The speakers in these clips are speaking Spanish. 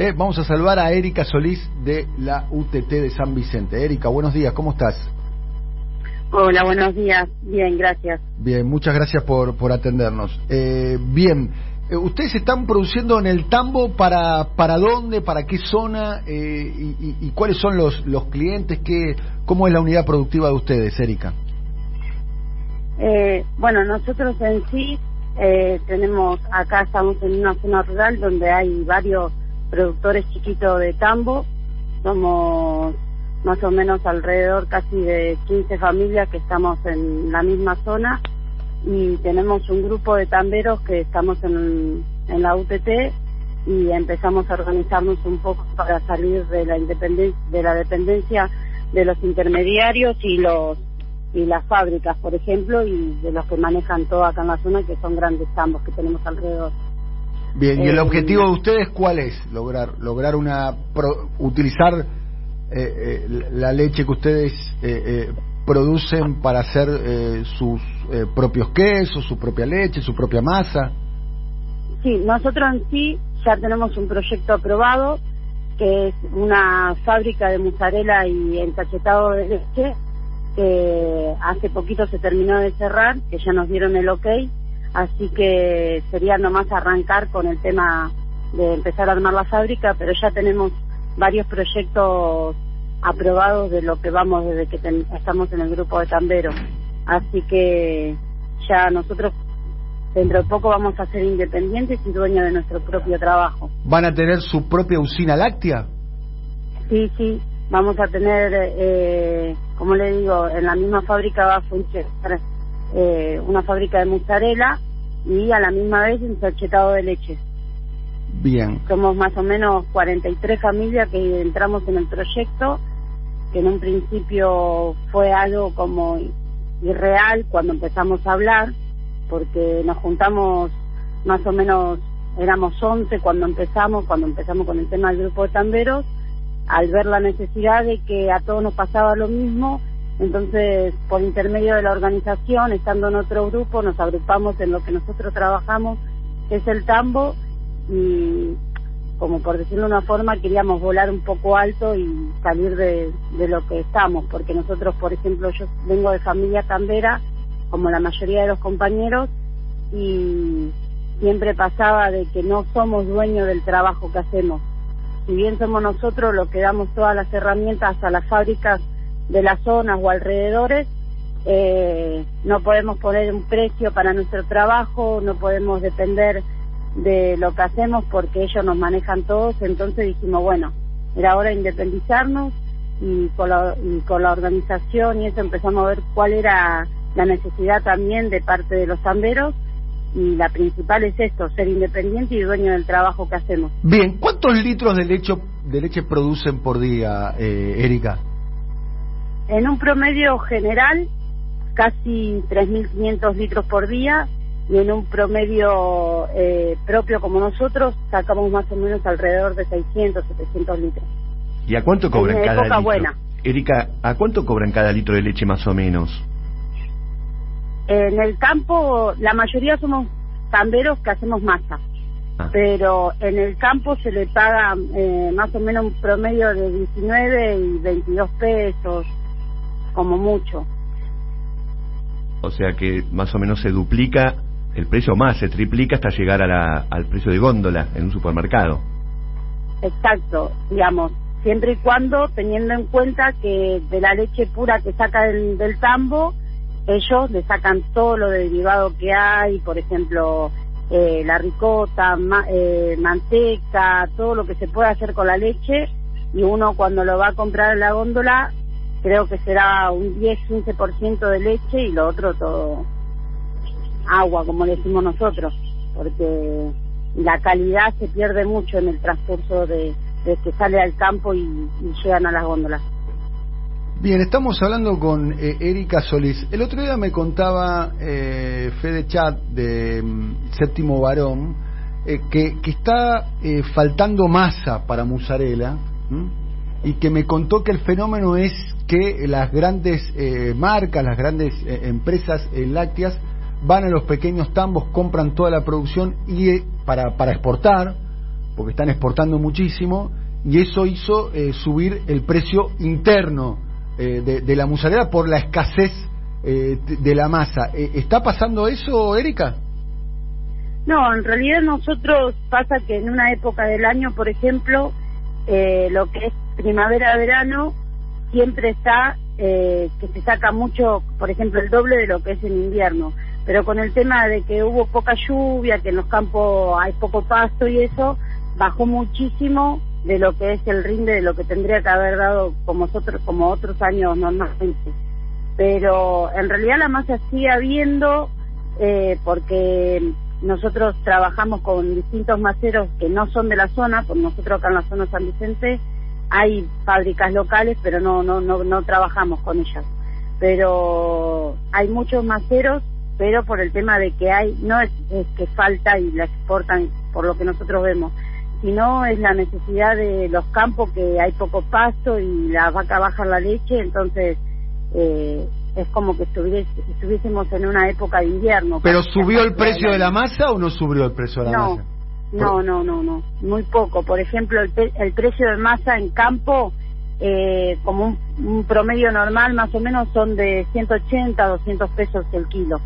Eh, vamos a saludar a Erika Solís de la UTT de San Vicente. Erika, buenos días, ¿cómo estás? Hola, buenos días. Bien, gracias. Bien, muchas gracias por, por atendernos. Eh, bien, eh, ¿ustedes están produciendo en el tambo para, para dónde, para qué zona eh, y, y, cuáles son los, los clientes? Qué, ¿Cómo es la unidad productiva de ustedes, Erika? Eh, bueno, nosotros en sí eh, tenemos, acá estamos en una zona rural donde hay varios productores chiquitos de tambo. Somos más o menos alrededor casi de 15 familias que estamos en la misma zona y tenemos un grupo de tamberos que estamos en, en la UTT y empezamos a organizarnos un poco para salir de la independencia de la dependencia de los intermediarios y los y las fábricas, por ejemplo, y de los que manejan todo acá en la zona, que son grandes tambos que tenemos alrededor. Bien, ¿y el eh, objetivo de ustedes cuál es? Lograr lograr una utilizar eh, eh, la leche que ustedes producen para hacer sus propios quesos, su propia leche, su propia masa. Sí, nosotros en sí ya tenemos un proyecto aprobado que es una fábrica de mozzarella y encachetado de leche que hace poquito se terminó de cerrar, que ya nos dieron el ok, así que sería nomás arrancar con el tema de empezar a armar la fábrica, pero ya tenemos varios proyectos aprobados de lo que vamos desde que estamos en el grupo de tamberos. Así que ya nosotros dentro de poco vamos a ser independientes y dueños de nuestro propio trabajo. ¿Van a tener su propia usina láctea? Sí, sí, vamos a tener, eh, como le digo, en la misma fábrica va a funcionar eh, una fábrica de mozzarella y a la misma vez un sachetado de leche. Bien. Somos más o menos 43 familias que entramos en el proyecto, que en un principio fue algo como irreal cuando empezamos a hablar, porque nos juntamos más o menos, éramos 11 cuando empezamos, cuando empezamos con el tema del grupo de tamberos, al ver la necesidad de que a todos nos pasaba lo mismo, entonces por intermedio de la organización, estando en otro grupo, nos agrupamos en lo que nosotros trabajamos, que es el tambo, y como por decirlo de una forma, queríamos volar un poco alto y salir de, de lo que estamos, porque nosotros, por ejemplo, yo vengo de familia tambera, como la mayoría de los compañeros, y siempre pasaba de que no somos dueños del trabajo que hacemos. Si bien somos nosotros los que damos todas las herramientas a las fábricas de las zonas o alrededores, eh, no podemos poner un precio para nuestro trabajo, no podemos depender de lo que hacemos porque ellos nos manejan todos, entonces dijimos, bueno, era hora de independizarnos y con la, y con la organización y eso empezamos a ver cuál era la necesidad también de parte de los tamberos y la principal es esto, ser independiente y dueño del trabajo que hacemos. Bien, ¿cuántos litros de leche, de leche producen por día, eh, Erika? En un promedio general, casi 3.500 litros por día y en un promedio eh, propio como nosotros sacamos más o menos alrededor de 600, 700 litros. ¿Y a cuánto cobran cada litro? buena. Erika, ¿a cuánto cobran cada litro de leche más o menos? En el campo, la mayoría somos tamberos que hacemos masa, ah. pero en el campo se le paga eh, más o menos un promedio de 19 y 22 pesos, como mucho. O sea que más o menos se duplica el precio más, se triplica hasta llegar a la, al precio de góndola en un supermercado. Exacto, digamos, siempre y cuando teniendo en cuenta que de la leche pura que saca del, del tambo, ellos le sacan todo lo derivado que hay, por ejemplo, eh, la ricota, eh, manteca, todo lo que se puede hacer con la leche, y uno cuando lo va a comprar en la góndola, creo que será un 10-15% de leche y lo otro todo agua, como decimos nosotros, porque la calidad se pierde mucho en el transcurso de, que sale al campo y llegan a las góndolas. Bien, estamos hablando con eh, Erika Solís. El otro día me contaba eh, Fede Chat de mm, Séptimo Varón eh, que, está eh, faltando masa para Musarela y que me contó que el fenómeno es que las grandes marcas, las grandes empresas lácteas van a los pequeños tambos, compran toda la producción y para, para exportar porque están exportando muchísimo, y eso hizo eh, subir el precio interno eh, de, la mozzarella por la escasez eh, de la masa. ¿Está pasando eso, Erika? No, en realidad nosotros pasa que en una época del año, por ejemplo, lo que es primavera-verano, siempre está que se saca mucho, por ejemplo, el doble de lo que es en invierno. Pero con el tema de que hubo poca lluvia, que en los campos hay poco pasto y eso, bajó muchísimo de lo que es el rinde de lo que tendría que haber dado como otros como otros años normalmente pero en realidad la masa sigue habiendo eh, porque nosotros trabajamos con distintos maceros que no son de la zona por nosotros acá en la zona San Vicente hay fábricas locales pero no no no no trabajamos con ellas pero hay muchos maceros pero por el tema de que hay no es que falta y la exportan por lo que nosotros vemos sino es la necesidad de los campos que hay poco pasto y la vaca baja la leche, entonces eh, es como que estuviésemos en una época de invierno. ¿Pero subió el precio de la masa o no subió el precio de la masa? No, no, no, no, muy poco. Por ejemplo, el, el precio de masa en campo, eh, como un, un, promedio normal, más o menos son de 180, 200 pesos el kilo.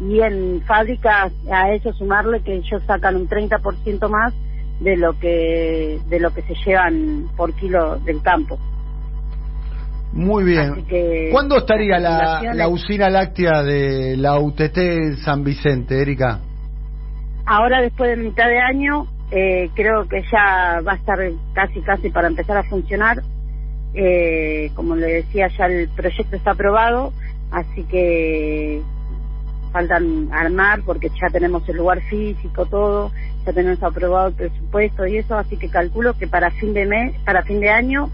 Y en fábricas, a eso sumarle que ellos sacan un 30% más, de lo que de lo que se llevan por kilo del campo. Muy bien. ¿Cuándo estaría la, la, usina láctea de la UTT San Vicente, Erika? Ahora, después de mitad de año, eh, creo que ya va a estar casi, casi para empezar a funcionar. Eh, como le decía, ya el proyecto está aprobado, así que faltan armar porque ya tenemos el lugar físico, todo ya tenemos aprobado el presupuesto y eso, así que calculo que para fin de mes, para fin de año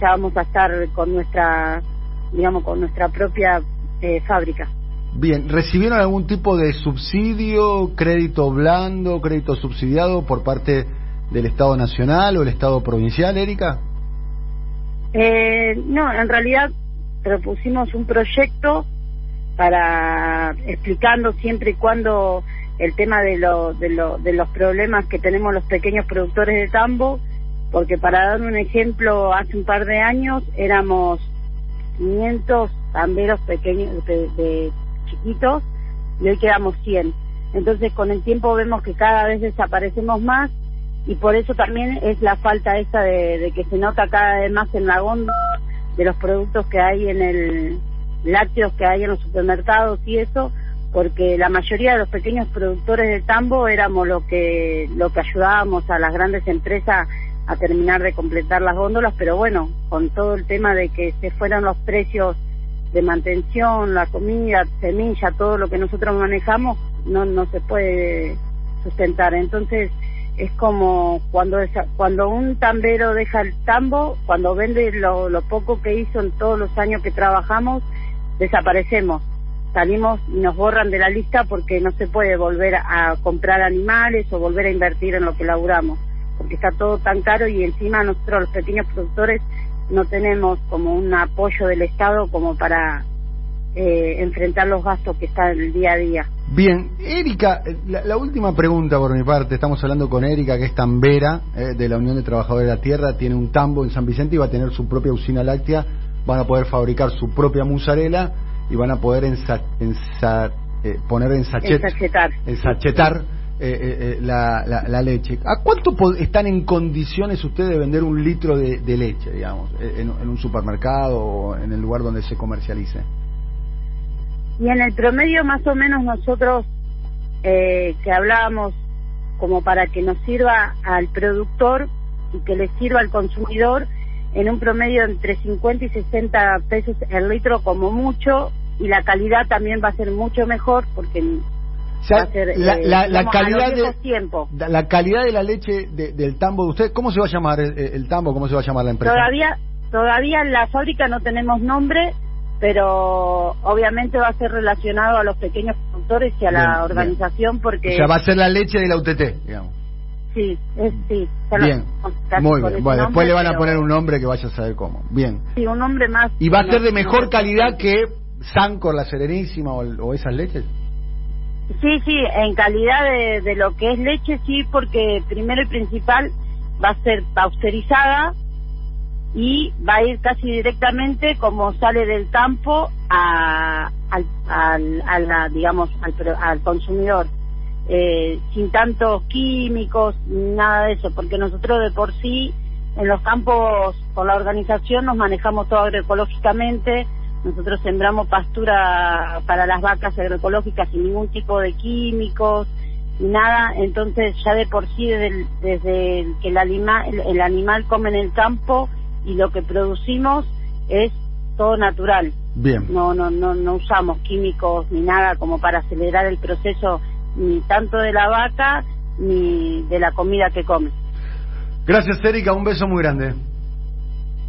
ya vamos a estar con nuestra, digamos, con nuestra propia eh, fábrica. Bien, ¿recibieron algún tipo de subsidio, crédito blando, crédito subsidiado por parte del Estado Nacional o el Estado Provincial, Erika? Eh, no, en realidad propusimos un proyecto para explicando siempre y cuando el tema de, lo, de, lo, de los problemas que tenemos los pequeños productores de tambo, porque para dar un ejemplo, hace un par de años éramos 500 tamberos pequeños, de, chiquitos, y hoy quedamos 100. Entonces, con el tiempo vemos que cada vez desaparecemos más, y por eso también es la falta esa de, de que se nota cada vez más en la góndola de los productos que hay en el lácteos que hay en los supermercados y eso, porque la mayoría de los pequeños productores de tambo éramos lo que lo que ayudábamos a las grandes empresas a terminar de completar las góndolas, pero bueno, con todo el tema de que se fueron los precios de mantención, la comida, semilla, todo lo que nosotros manejamos, no no se puede sustentar. Entonces, es como cuando cuando un tambero deja el tambo, cuando vende lo, lo poco que hizo en todos los años que trabajamos, desaparecemos salimos y nos borran de la lista porque no se puede volver a comprar animales o volver a invertir en lo que laburamos, porque está todo tan caro y encima nosotros los pequeños productores no tenemos como un apoyo del Estado como para eh, enfrentar los gastos que están el día a día. Bien, Erika, la, última pregunta por mi parte, estamos hablando con Erika, que es tambera eh, de la Unión de Trabajadores de la Tierra, tiene un tambo en San Vicente y va a tener su propia usina láctea, van a poder fabricar su propia musarela y van a poder ensa, eh, poner en sachet, ensachetar eh, eh, la, la, leche. ¿A cuánto están en condiciones ustedes de vender un litro de, leche, digamos, en, un supermercado o en el lugar donde se comercialice? Y en el promedio más o menos nosotros que hablábamos como para que nos sirva al productor y que le sirva al consumidor, en un promedio entre 50 y 60 pesos el litro como mucho y la calidad también va a ser mucho mejor porque va a ser, la, eh, calidad de la calidad de la leche del tambo de usted cómo se va a llamar el, tambo cómo se va a llamar la empresa todavía todavía en la fábrica no tenemos nombre pero obviamente va a ser relacionado a los pequeños productores y a la organización porque o sea va a ser la leche de la UTT digamos Sí, sí. Bien, muy bien. Bueno, después le van a poner un nombre que vaya a saber cómo. Bien. Sí, un nombre más. ¿Y va a ser de mejor calidad que Sancor, la Serenísima o, esas leches? Sí, sí, en calidad de, de lo que es leche, sí, porque primero y principal va a ser pasteurizada y va a ir casi directamente como sale del campo a, al, al, digamos al, al consumidor. Eh, sin tantos químicos nada de eso porque nosotros de por sí en los campos por la organización nos manejamos todo agroecológicamente nosotros sembramos pastura para las vacas agroecológicas sin ningún tipo de químicos ni nada entonces ya de por sí desde, desde que el animal el animal come en el campo y lo que producimos es todo natural. Bien. No, no, no, no usamos químicos ni nada como para acelerar el proceso ni tanto de la vaca ni de la comida que come. Gracias, Erika. Un beso muy grande.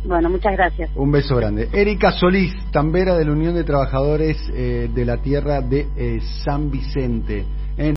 Bueno, muchas gracias. Un beso grande. Erika Solís, tambera de la Unión de Trabajadores eh, de la Tierra de eh, San Vicente.